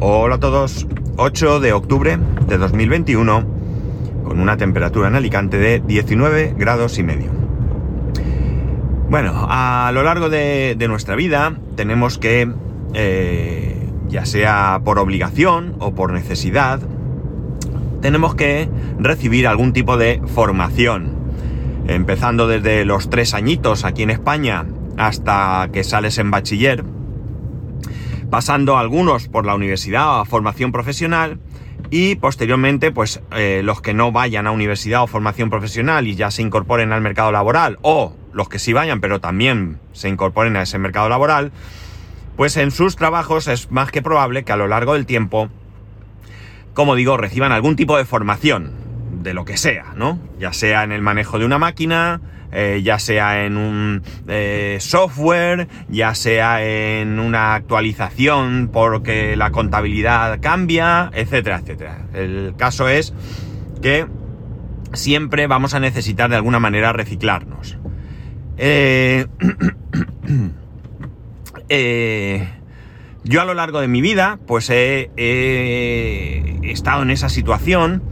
Hola a todos, 8 de octubre de 2021 con una temperatura en Alicante de 19 grados y medio. Bueno, a lo largo de, nuestra vida tenemos que, eh, ya sea por obligación o por necesidad, tenemos que recibir algún tipo de formación. Empezando desde los tres añitos aquí en España hasta que sales en bachiller, pasando algunos por la universidad o formación profesional y posteriormente pues eh, los que no vayan a universidad o formación profesional y ya se incorporen al mercado laboral o los que sí vayan pero también se incorporen a ese mercado laboral, pues en sus trabajos es más que probable que a lo largo del tiempo, como digo, reciban algún tipo de formación de lo que sea, ¿no? Ya sea en el manejo de una máquina, eh, ya sea en un eh, software, ya sea en una actualización porque la contabilidad cambia, etcétera, etcétera. El caso es que siempre vamos a necesitar de alguna manera reciclarnos. Eh, yo a lo largo de mi vida, pues he estado en esa situación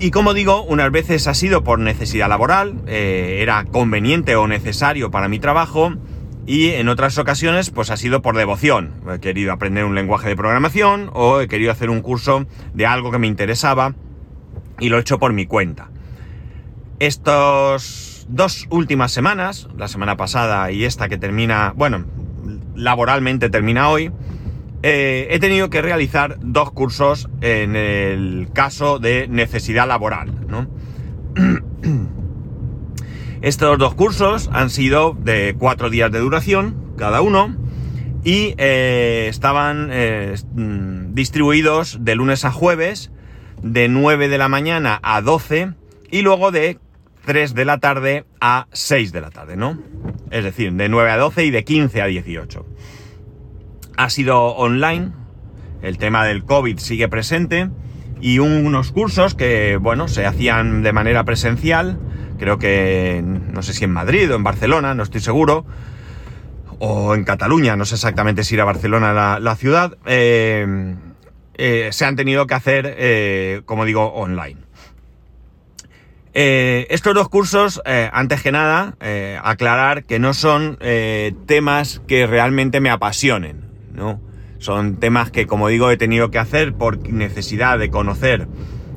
y como digo, unas veces ha sido por necesidad laboral, eh, era conveniente o necesario para mi trabajo, y en otras ocasiones pues ha sido por devoción. He querido aprender un lenguaje de programación o he querido hacer un curso de algo que me interesaba y lo he hecho por mi cuenta. Estas dos últimas semanas, la semana pasada y esta que termina, bueno, laboralmente termina hoy, eh, he tenido que realizar dos cursos en el caso de necesidad laboral, Estos dos cursos han sido de cuatro días de duración cada uno y eh, estaban eh, distribuidos de lunes a jueves de 9 de la mañana a 12 y luego de 3 de la tarde a 6 de la tarde, ¿no? Es decir, de 9 a 12 y de 15 a 18 ha sido online, el tema del COVID sigue presente y unos cursos que, bueno, se hacían de manera presencial, creo que no sé si en Madrid o en Barcelona, no estoy seguro, o en Cataluña, no sé exactamente si era Barcelona la, ciudad, eh, eh, se han tenido que hacer, eh, como digo, online. estos dos cursos, antes que nada, aclarar que no son temas que realmente me apasionen. ¿No? Son temas que, como digo, he tenido que hacer por necesidad de conocer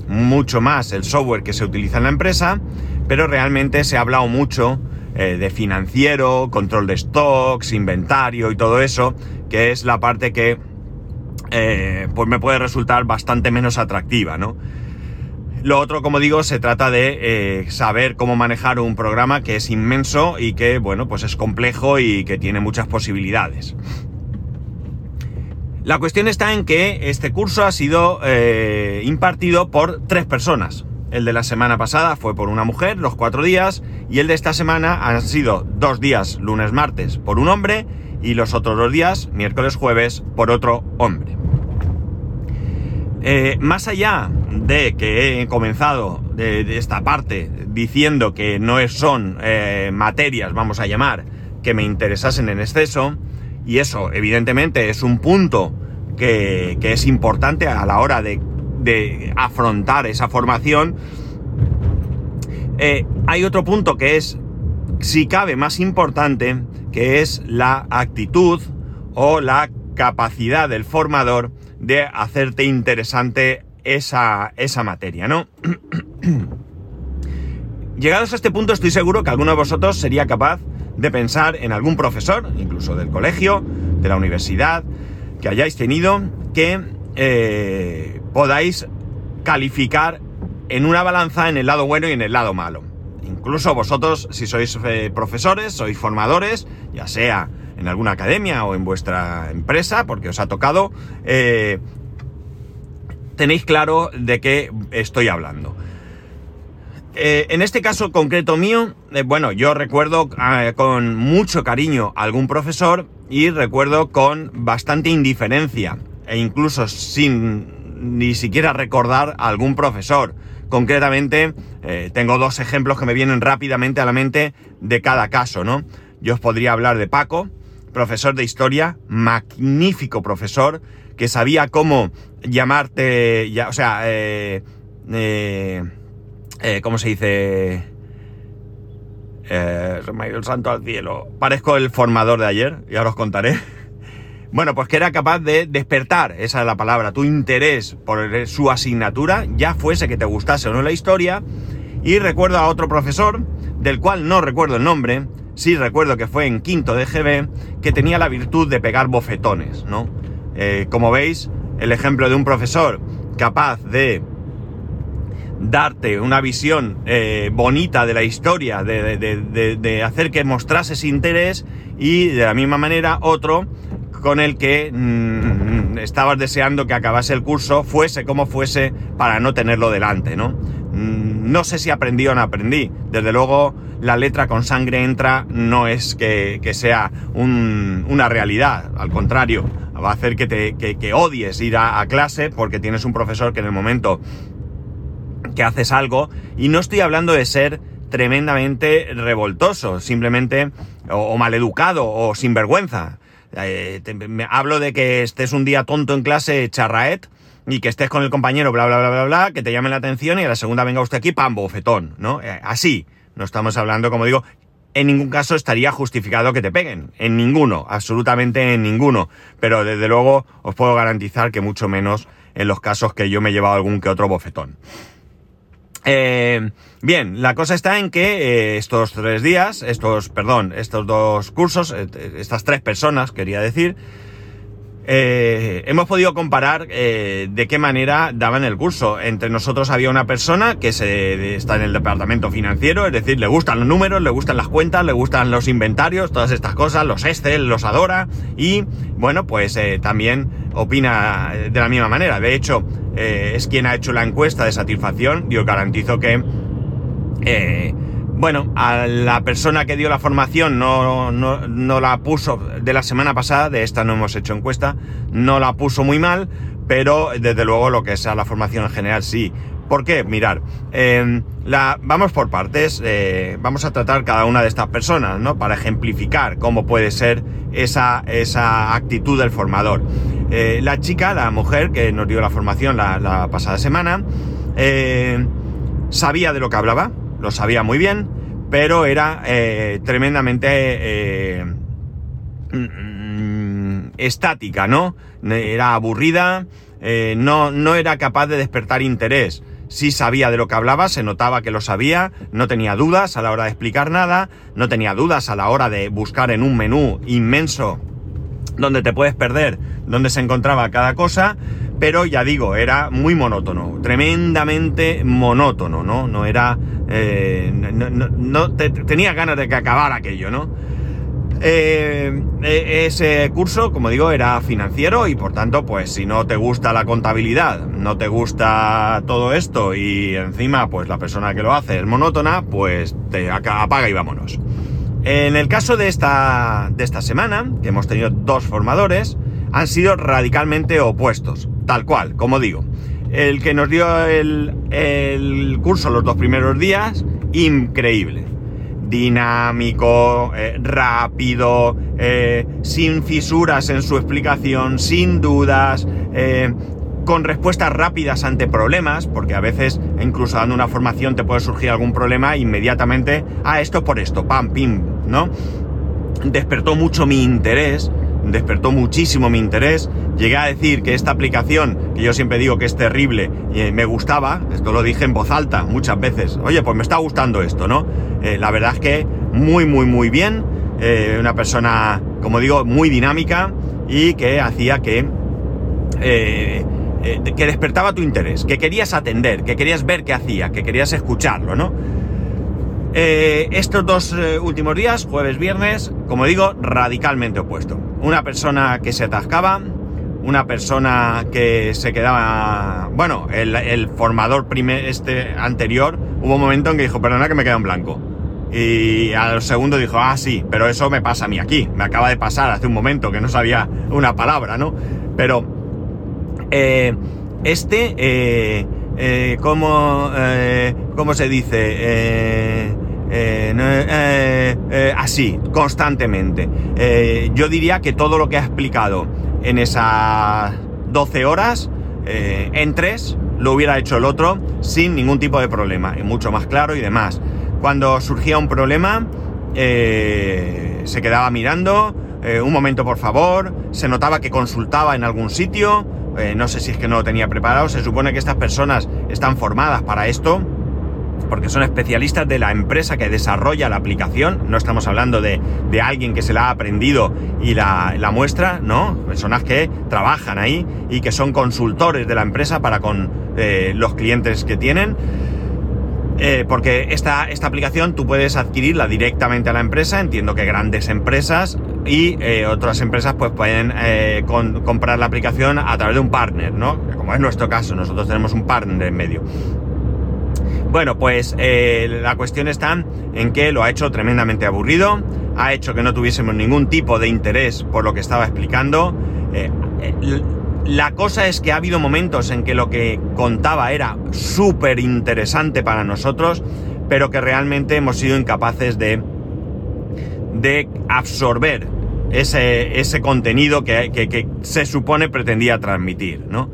mucho más el software que se utiliza en la empresa, pero realmente se ha hablado mucho eh, de financiero, control de stocks, inventario y todo eso, que es la parte que eh, pues me puede resultar bastante menos atractiva, ¿no? Lo otro, como digo, se trata de eh, saber cómo manejar un programa que es inmenso y que, bueno, pues es complejo y que tiene muchas posibilidades. La cuestión está en que este curso ha sido eh, impartido por tres personas. El de la semana pasada fue por una mujer, los cuatro días, y el de esta semana han sido dos días, lunes, martes, por un hombre, y los otros dos días, miércoles, jueves, por otro hombre. Eh, más allá de que he comenzado de, esta parte diciendo que no son eh, materias, vamos a llamar, que me interesasen en exceso, y eso, evidentemente, es un punto que, es importante a la hora de, afrontar esa formación. Eh, hay otro punto que es, si cabe, más importante, que es la actitud o la capacidad del formador de hacerte interesante esa, esa materia, ¿no? Llegados a este punto estoy seguro que alguno de vosotros sería capaz de pensar en algún profesor, incluso del colegio, de la universidad, que hayáis tenido, que eh, podáis calificar en una balanza en el lado bueno y en el lado malo. Incluso vosotros, si sois eh, profesores, sois formadores, ya sea en alguna academia o en vuestra empresa, porque os ha tocado, eh, tenéis claro de qué estoy hablando. Eh, en este caso concreto mío, eh, bueno, yo recuerdo ah, con mucho cariño a algún profesor y recuerdo con bastante indiferencia e incluso sin ni siquiera recordar a algún profesor. Concretamente, eh, tengo dos ejemplos que me vienen rápidamente a la mente de cada caso, ¿no? Yo os podría hablar de Paco, profesor de historia, magnífico profesor, que sabía cómo llamarte, ya, o sea, eh, eh, ¿cómo se dice? Eh, el santo al cielo. Parezco el formador de ayer, y ahora os contaré. Bueno, pues que era capaz de despertar, esa es la palabra, tu interés por su asignatura, ya fuese que te gustase o no la historia. Y recuerdo a otro profesor, del cual no recuerdo el nombre, sí recuerdo que fue en quinto de GB, que tenía la virtud de pegar bofetones, ¿no? Eh, como veis, el ejemplo de un profesor capaz de darte una visión eh, bonita de la historia, de, hacer que mostrases interés y de la misma manera otro con el que mm, estabas deseando que acabase el curso, fuese como fuese, para no tenerlo delante, ¿no? Mm, no sé si aprendí o no aprendí. Desde luego, la letra con sangre entra no es que, sea una realidad. Al contrario, va a hacer que, te, odies ir a, clase porque tienes un profesor que en el momento que haces algo, y no estoy hablando de ser tremendamente revoltoso, simplemente, o, maleducado, o sinvergüenza. Eh, hablo de que estés un día tonto en clase, charraet, y que estés con el compañero, bla, bla, bla, bla, bla, que te llame la atención y a la segunda venga usted aquí, pam, bofetón, ¿no? Eh, así, no estamos hablando, como digo, en ningún caso estaría justificado que te peguen, en ninguno, absolutamente en ninguno, pero desde luego os puedo garantizar que mucho menos en los casos que yo me he llevado algún que otro bofetón. Eh, bien, la cosa está en que eh, estos tres días, estos, perdón, estos dos cursos, estas tres personas, quería decir, eh, hemos podido comparar eh, de qué manera daban el curso. Entre nosotros había una persona que se, está en el departamento financiero, es decir, le gustan los números, le gustan las cuentas, le gustan los inventarios, todas estas cosas, los Excel, los adora y bueno, pues eh, también opina de la misma manera. De hecho, es quien ha hecho la encuesta de satisfacción y os garantizo que bueno, a la persona que dio la formación no, no, la puso de la semana pasada, de esta no hemos hecho encuesta, no la puso muy mal, pero desde luego lo que sea la formación en general sí. ¿Por qué? Mirar, em, la, vamos por partes, eh, vamos a tratar cada una de estas personas, ¿no? Para ejemplificar cómo puede ser esa, esa actitud del formador. Eh, la chica, la mujer que nos dio la formación la, pasada semana, eh, sabía de lo que hablaba, lo sabía muy bien, pero era eh, tremendamente eh, mm, estática, ¿no? Era aburrida, eh, no, no era capaz de despertar interés. Sí sabía de lo que hablaba, se notaba que lo sabía, no tenía dudas a la hora de explicar nada, no tenía dudas a la hora de buscar en un menú inmenso donde te puedes perder, donde se encontraba cada cosa, pero ya digo, era muy monótono, tremendamente monótono, ¿no? No era... Eh, no, tenía ganas de que acabara aquello, ¿no? Eh, e, ese curso, como digo, era financiero y por tanto, pues si no te gusta la contabilidad, no te gusta todo esto y encima, pues la persona que lo hace es monótona, pues te apaga y vámonos. En el caso de esta, de esta semana, que hemos tenido dos formadores, han sido radicalmente opuestos. Tal cual, como digo. El que nos dio el, curso los dos primeros días, increíble. Dinámico, eh, rápido, eh, sin fisuras en su explicación, sin dudas, eh, con respuestas rápidas ante problemas, porque a veces, incluso dando una formación, te puede surgir algún problema inmediatamente, ah, esto por esto, pam, pim, ¿no? Despertó mucho mi interés despertó muchísimo mi interés. Llegué a decir que esta aplicación, que yo siempre digo que es terrible, y me gustaba, esto lo dije en voz alta muchas veces, oye, pues me está gustando esto, ¿no? Eh, la verdad es que muy, muy, muy bien, eh, una persona, como digo, muy dinámica y que hacía que... Eh, que despertaba tu interés, que querías atender, que querías ver qué hacía, que querías escucharlo, ¿no? estos dos últimos días, jueves, viernes, como digo, radicalmente opuesto una persona que se atascaba, una persona que se quedaba. Bueno, el, formador este anterior, hubo un momento en que dijo, perdona que me queda en blanco. Y al segundo dijo, ah, sí, pero eso me pasa a mí aquí. Me acaba de pasar hace un momento que no sabía una palabra, ¿no? Pero eh, este, eh, eh, ¿cómo, ¿cómo, se dice? Así, constantemente. yo diría que todo lo que ha explicado en esas 12 horas, en tres, lo hubiera hecho el otro sin ningún tipo de problema, y mucho más claro y demás. Cuando surgía un problema, se quedaba mirando, un momento por favor, se notaba que consultaba en algún sitio, eh, no sé si es que no lo tenía preparado, se supone que estas personas están formadas para esto, porque son especialistas de la empresa que desarrolla la aplicación, no estamos hablando de, alguien que se la ha aprendido y la, muestra, no, personas que trabajan ahí y que son consultores de la empresa para con eh, los clientes que tienen. Eh, porque esta, esta aplicación tú puedes adquirirla directamente a la empresa, entiendo que grandes empresas y eh, otras empresas pues pueden comprar la aplicación a través de un partner, ¿no? Como es nuestro caso, nosotros tenemos un partner en medio. Bueno, pues la cuestión está en que lo ha hecho tremendamente aburrido, ha hecho que no tuviésemos ningún tipo de interés por lo que estaba explicando. La cosa es que ha habido momentos en que lo que contaba era súper interesante para nosotros, pero que realmente hemos sido incapaces de, de absorber ese, ese contenido que, que, se supone pretendía transmitir, ¿no?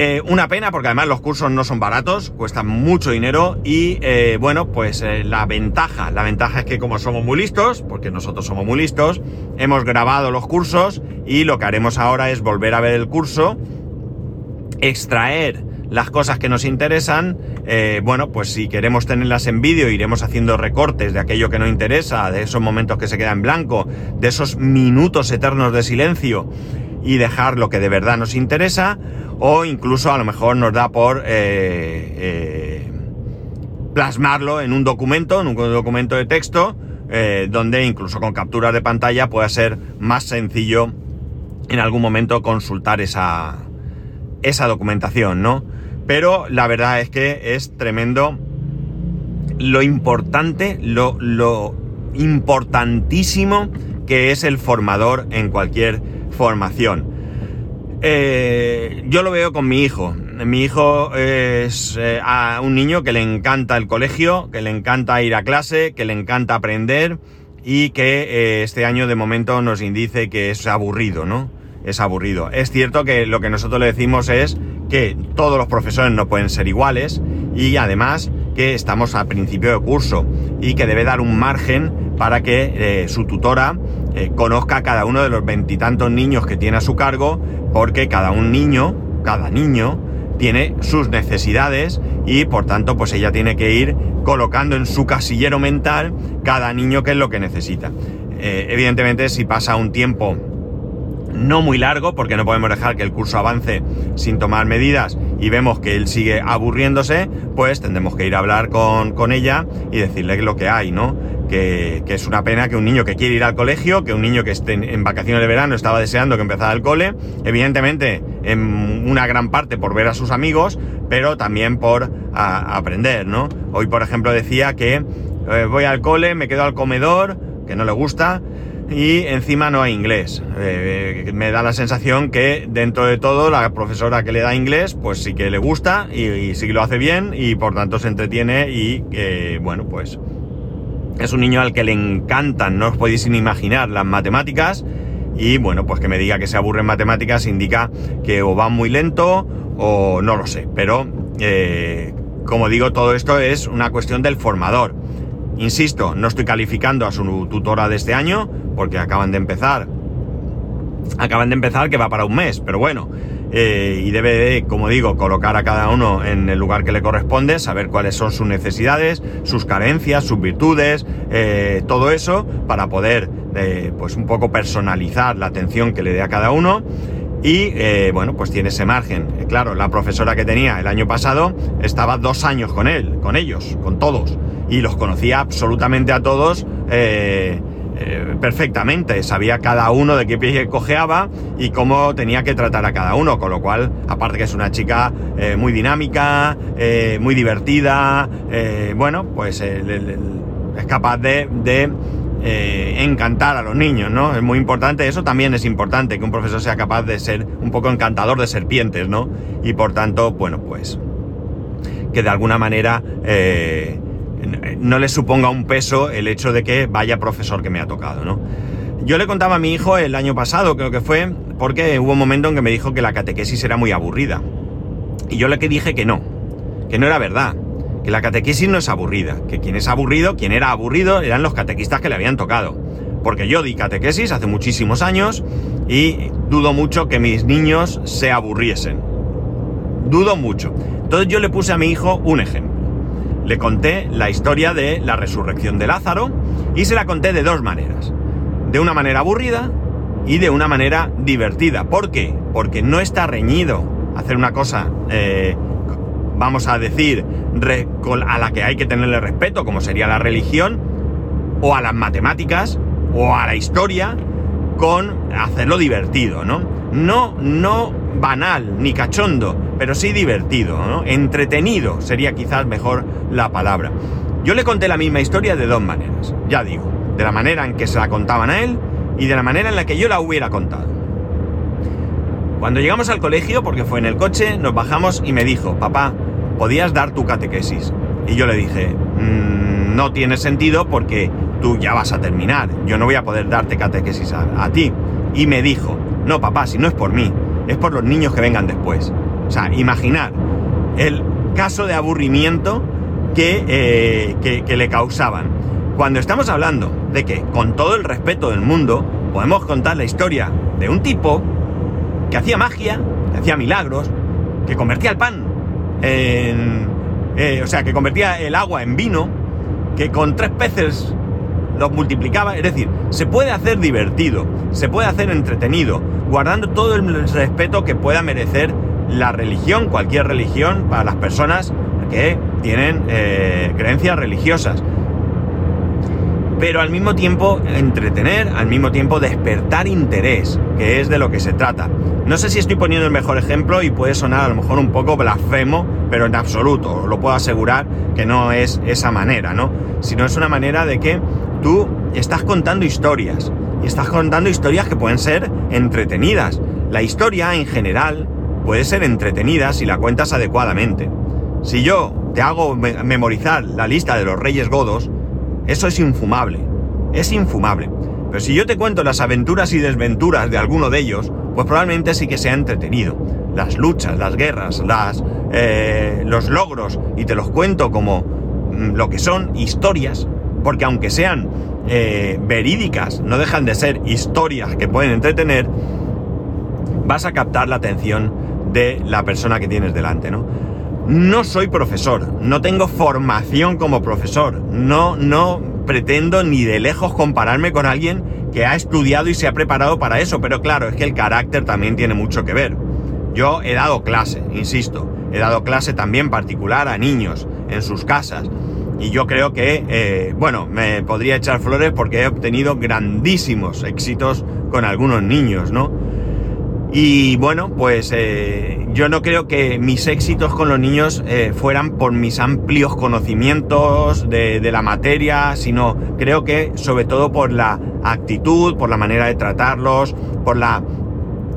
Eh, una pena porque además los cursos no son baratos, cuestan mucho dinero y eh, bueno, pues eh, la ventaja, la ventaja es que como somos muy listos, porque nosotros somos muy listos, hemos grabado los cursos y lo que haremos ahora es volver a ver el curso, extraer las cosas que nos interesan, bueno, pues si queremos tenerlas en vídeo iremos haciendo recortes de aquello que no interesa, de esos momentos que se quedan en blanco, de esos minutos eternos de silencio y dejar lo que de verdad nos interesa o incluso a lo mejor nos da por eh, eh, plasmarlo en un documento, en un documento de texto, eh, donde incluso con capturas de pantalla pueda ser más sencillo en algún momento consultar esa, esa documentación, ¿no? Pero la verdad es que es tremendo lo importante, lo, lo importantísimo que es el formador en cualquier formación. Eh, yo lo veo con mi hijo. Mi hijo es eh, un niño que le encanta el colegio, que le encanta ir a clase, que le encanta aprender y que eh, este año de momento nos indice que es aburrido, ¿no? Es aburrido. Es cierto que lo que nosotros le decimos es que todos los profesores no pueden ser iguales y además que estamos a principio de curso y que debe dar un margen para que su tutora conozca a cada uno de los veintitantos niños que tiene a su cargo porque cada un niño, cada niño, tiene sus necesidades y por tanto pues ella tiene que ir colocando en su casillero mental cada niño que es lo que necesita. Eh, evidentemente si pasa un tiempo no muy largo, porque no podemos dejar que el curso avance sin tomar medidas y vemos que él sigue aburriéndose, pues tendremos que ir a hablar con, con ella y decirle lo que hay, ¿no? que, es una pena que un niño que quiere ir al colegio, que un niño que esté en, vacaciones de verano estaba deseando que empezara el cole, evidentemente en una gran parte por ver a sus amigos, pero también por aprender, ¿no? Hoy, por ejemplo, decía que eh, voy al cole, me quedo al comedor, que no le gusta, y encima no hay inglés. Eh, me da la sensación que dentro de todo la profesora que le da inglés, pues sí que le gusta y, sí que lo hace bien y por tanto se entretiene y bueno, pues es un niño al que le encantan, no os podéis ni imaginar, las matemáticas. Y bueno, pues que me diga que se aburre en matemáticas indica que o va muy lento o no lo sé. Pero, eh, como digo, todo esto es una cuestión del formador. Insisto, no estoy calificando a su tutora de este año porque acaban de empezar. Acaban de empezar que va para un mes, pero bueno, eh, y debe, como digo, colocar a cada uno en el lugar que le corresponde, saber cuáles son sus necesidades, sus carencias, sus virtudes, eh, todo eso, para poder, eh, pues un poco personalizar la atención que le dé a cada uno. Y bueno, pues tiene ese margen. Claro, la profesora que tenía el año pasado estaba dos años con él, con ellos, con todos. Y los conocía absolutamente a todos. Eh, perfectamente, sabía cada uno de qué pie cojeaba y cómo tenía que tratar a cada uno, con lo cual, aparte que es una chica eh, muy dinámica, eh, muy divertida, bueno, pues es capaz de encantar a los niños, ¿no? Es muy importante, eso también es importante, que un profesor sea capaz de ser un poco encantador de serpientes, ¿no? Y por tanto, bueno, pues que de alguna manera no le suponga un peso el hecho de que vaya profesor que me ha tocado, ¿no? Yo le contaba a mi hijo el año pasado, creo que fue, porque hubo un momento en que me dijo que la catequesis era muy aburrida. Y yo le dije que no, que no era verdad, que la catequesis no es aburrida, que quien es aburrido, quien era aburrido, eran los catequistas que le habían tocado. Porque yo di catequesis hace muchísimos años y dudo mucho que mis niños se aburriesen. Dudo mucho. Entonces yo le puse a mi hijo un ejemplo. Le conté la historia de la resurrección de Lázaro y se la conté de dos maneras. De una manera aburrida y de una manera divertida. ¿Por qué? Porque no está reñido hacer una cosa, eh, vamos a decir, a la que hay que tenerle respeto, como sería la religión, o a las matemáticas, o a la historia, con hacerlo divertido, ¿no? No, no banal ni cachondo, pero sí divertido. Entretenido sería quizás mejor la palabra. Yo le conté la misma historia de dos maneras, ya digo, de la manera en que se la contaban a él y de la manera en la que yo la hubiera contado. Cuando llegamos al colegio, porque fue en el coche, nos bajamos y me dijo, papá, ¿podías dar tu catequesis? Y yo le dije, mm, no tiene sentido porque tú ya vas a terminar, yo no voy a poder darte catequesis a ti. Y me dijo, no papá, si no es por mí, es por los niños que vengan después. O sea, imaginar el caso de aburrimiento eh, que, que, le causaban. Cuando estamos hablando de que, con todo el respeto del mundo, podemos contar la historia de un tipo que hacía magia, que hacía milagros, que convertía el pan en... Eh, o sea, que convertía el agua en vino, que con tres peces los multiplicaba. Es decir, se puede hacer divertido, se puede hacer entretenido, guardando todo el respeto que pueda merecer la religión, cualquier religión, para las personas que tienen eh, creencias religiosas. Pero al mismo tiempo entretener, al mismo tiempo despertar interés, que es de lo que se trata. No sé si estoy poniendo el mejor ejemplo y puede sonar a lo mejor un poco blasfemo, pero en absoluto, lo puedo asegurar que no es esa manera, ¿no? Sino es una manera de que tú estás contando historias, y estás contando historias que pueden ser entretenidas. La historia en general puede ser entretenida si la cuentas adecuadamente. Si yo te hago memorizar la lista de los reyes godos, eso es infumable. Es infumable. Pero si yo te cuento las aventuras y desventuras de alguno de ellos, pues probablemente sí que sea entretenido. Las luchas, las guerras, las, eh, los logros, y te los cuento como mm, lo que son historias, porque aunque sean eh, verídicas, no dejan de ser historias que pueden entretener, vas a captar la atención de la persona que tienes delante, ¿no? No soy profesor, no tengo formación como profesor, no, no pretendo ni de lejos compararme con alguien que ha estudiado y se ha preparado para eso, pero claro, es que el carácter también tiene mucho que ver. Yo he dado clase, insisto, he dado clase también particular a niños en sus casas y yo creo que, eh, bueno, me podría echar flores porque he obtenido grandísimos éxitos con algunos niños, ¿no? Y bueno, pues eh, yo no creo que mis éxitos con los niños eh, fueran por mis amplios conocimientos de, la materia, sino creo que sobre todo por la actitud, por la manera de tratarlos, por la,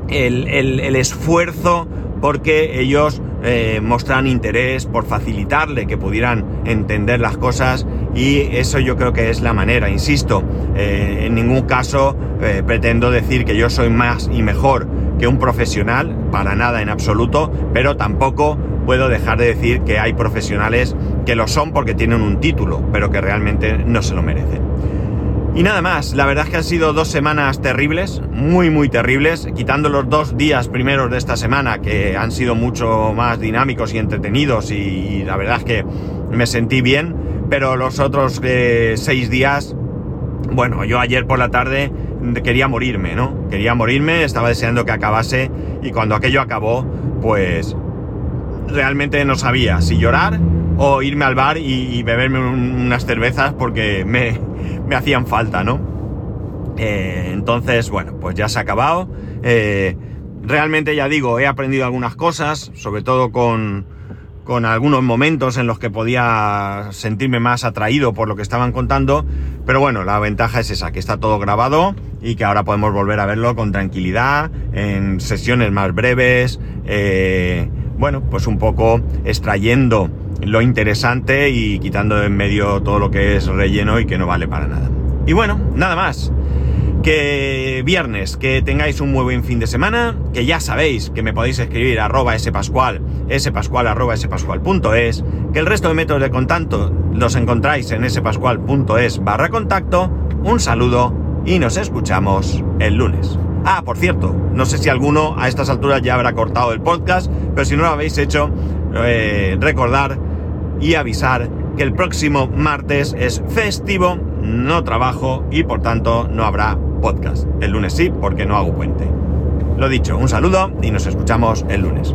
el, el esfuerzo porque ellos eh, interés por facilitarle que pudieran entender las cosas y eso yo creo que es la manera, insisto, eh, en ningún caso eh, pretendo decir que yo soy más y mejor que un profesional, para nada en absoluto, pero tampoco puedo dejar de decir que hay profesionales que lo son porque tienen un título, pero que realmente no se lo merecen. Y nada más, la verdad es que han sido dos semanas terribles, muy muy terribles, quitando los dos días primeros de esta semana que han sido mucho más dinámicos y entretenidos y, la verdad es que me sentí bien, pero los otros eh, seis días, bueno, yo ayer por la tarde quería morirme, ¿no? Quería morirme, estaba deseando que acabase y cuando aquello acabó, pues realmente no sabía si llorar o irme al bar y, beberme unas cervezas porque me, hacían falta, ¿no? Eh, entonces, bueno, pues ya se ha acabado. Eh, realmente ya digo, he aprendido algunas cosas, sobre todo con, con algunos momentos en los que podía sentirme más atraído por lo que estaban contando, pero bueno, la ventaja es esa, que está todo grabado y que ahora podemos volver a verlo con tranquilidad, en sesiones más breves, eh, bueno, pues un poco extrayendo lo interesante y quitando en medio todo lo que es relleno y que no vale para nada. Y bueno, nada más. Que viernes, que tengáis un muy buen fin de semana, que ya sabéis que me podéis escribir arroba spascual, spascual arroba spascual.es, que el resto de métodos de contacto los encontráis en spascual.es barra contacto, un saludo y nos escuchamos el lunes. Ah, por cierto, no sé si alguno a estas alturas ya habrá cortado el podcast, pero si no lo habéis hecho, eh, recordar y avisar que el próximo martes es festivo, no trabajo y por tanto no habrá podcast. El lunes sí, porque no hago puente. Lo dicho, un saludo y nos escuchamos el lunes.